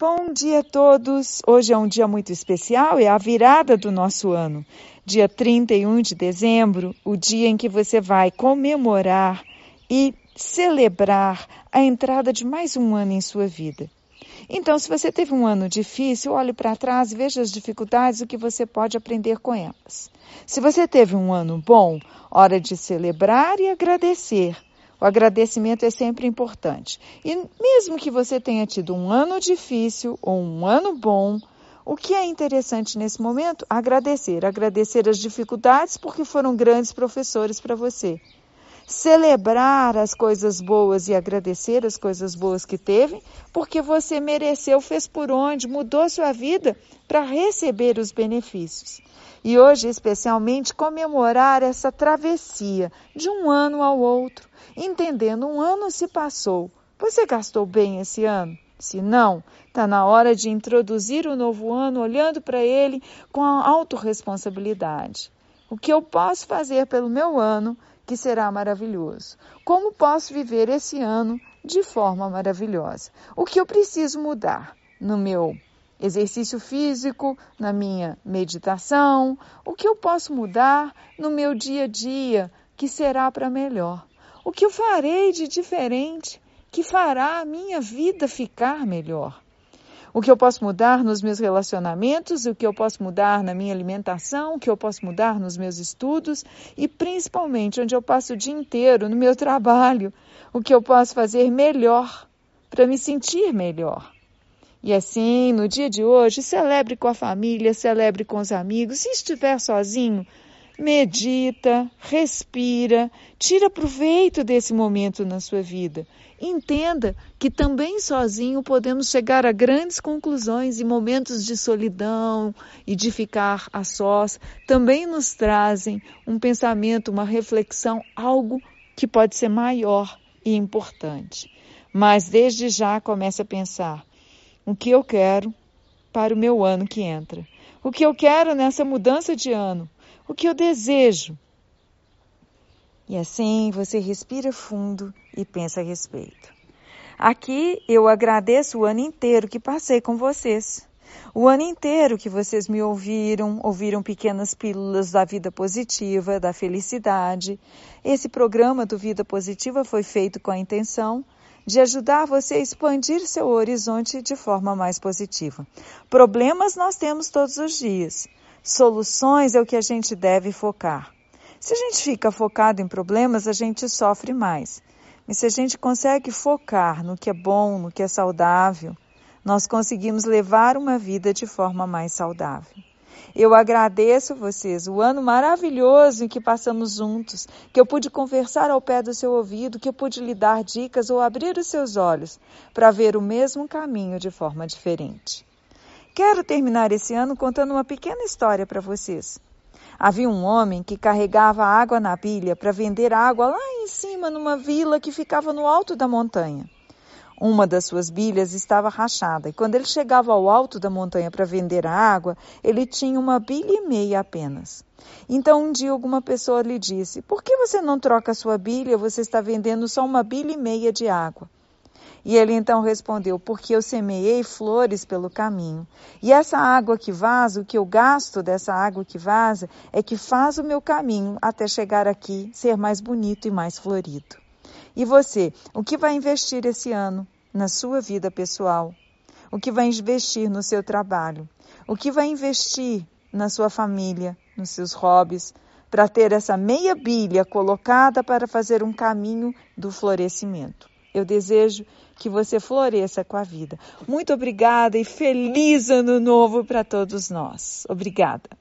Bom dia a todos! Hoje é um dia muito especial, é a virada do nosso ano. Dia 31 de dezembro, o dia em que você vai comemorar e celebrar a entrada de mais um ano em sua vida. Então, se você teve um ano difícil, olhe para trás e veja as dificuldades, o que você pode aprender com elas. Se você teve um ano bom, hora de celebrar e agradecer o agradecimento é sempre importante. E mesmo que você tenha tido um ano difícil ou um ano bom, o que é interessante nesse momento? Agradecer. Agradecer as dificuldades porque foram grandes professores para você. Celebrar as coisas boas e agradecer as coisas boas que teve, porque você mereceu, fez por onde, mudou sua vida para receber os benefícios. E hoje, especialmente, comemorar essa travessia de um ano ao outro entendendo um ano se passou. Você gastou bem esse ano? Se não, está na hora de introduzir o novo ano olhando para ele com a autorresponsabilidade. O que eu posso fazer pelo meu ano que será maravilhoso? Como posso viver esse ano de forma maravilhosa? O que eu preciso mudar no meu exercício físico, na minha meditação? O que eu posso mudar no meu dia a dia que será para melhor? O que eu farei de diferente que fará a minha vida ficar melhor? O que eu posso mudar nos meus relacionamentos, o que eu posso mudar na minha alimentação, o que eu posso mudar nos meus estudos e principalmente onde eu passo o dia inteiro no meu trabalho, o que eu posso fazer melhor para me sentir melhor. E assim, no dia de hoje, celebre com a família, celebre com os amigos. Se estiver sozinho, medita, respira, tira proveito desse momento na sua vida. Entenda que também sozinho podemos chegar a grandes conclusões e momentos de solidão e de ficar a sós também nos trazem um pensamento, uma reflexão, algo que pode ser maior e importante. Mas desde já comece a pensar: o que eu quero para o meu ano que entra? O que eu quero nessa mudança de ano? O que eu desejo. E assim você respira fundo e pensa a respeito. Aqui eu agradeço o ano inteiro que passei com vocês. O ano inteiro que vocês me ouviram, ouviram pequenas pílulas da vida positiva, da felicidade. Esse programa do Vida Positiva foi feito com a intenção de ajudar você a expandir seu horizonte de forma mais positiva. Problemas nós temos todos os dias. Soluções é o que a gente deve focar. Se a gente fica focado em problemas, a gente sofre mais. Mas se a gente consegue focar no que é bom, no que é saudável, nós conseguimos levar uma vida de forma mais saudável. Eu agradeço vocês, o ano maravilhoso em que passamos juntos, que eu pude conversar ao pé do seu ouvido, que eu pude lhe dar dicas ou abrir os seus olhos para ver o mesmo caminho de forma diferente. Quero terminar esse ano contando uma pequena história para vocês. Havia um homem que carregava água na pilha para vender água lá em cima numa vila que ficava no alto da montanha. Uma das suas bilhas estava rachada e quando ele chegava ao alto da montanha para vender a água, ele tinha uma bilha e meia apenas. Então um dia alguma pessoa lhe disse: Por que você não troca a sua bilha? Você está vendendo só uma bilha e meia de água. E ele então respondeu: Porque eu semeei flores pelo caminho. E essa água que vaza, o que eu gasto dessa água que vaza, é que faz o meu caminho até chegar aqui ser mais bonito e mais florido. E você, o que vai investir esse ano na sua vida pessoal? O que vai investir no seu trabalho? O que vai investir na sua família, nos seus hobbies, para ter essa meia bilha colocada para fazer um caminho do florescimento? Eu desejo que você floresça com a vida. Muito obrigada e feliz ano novo para todos nós. Obrigada.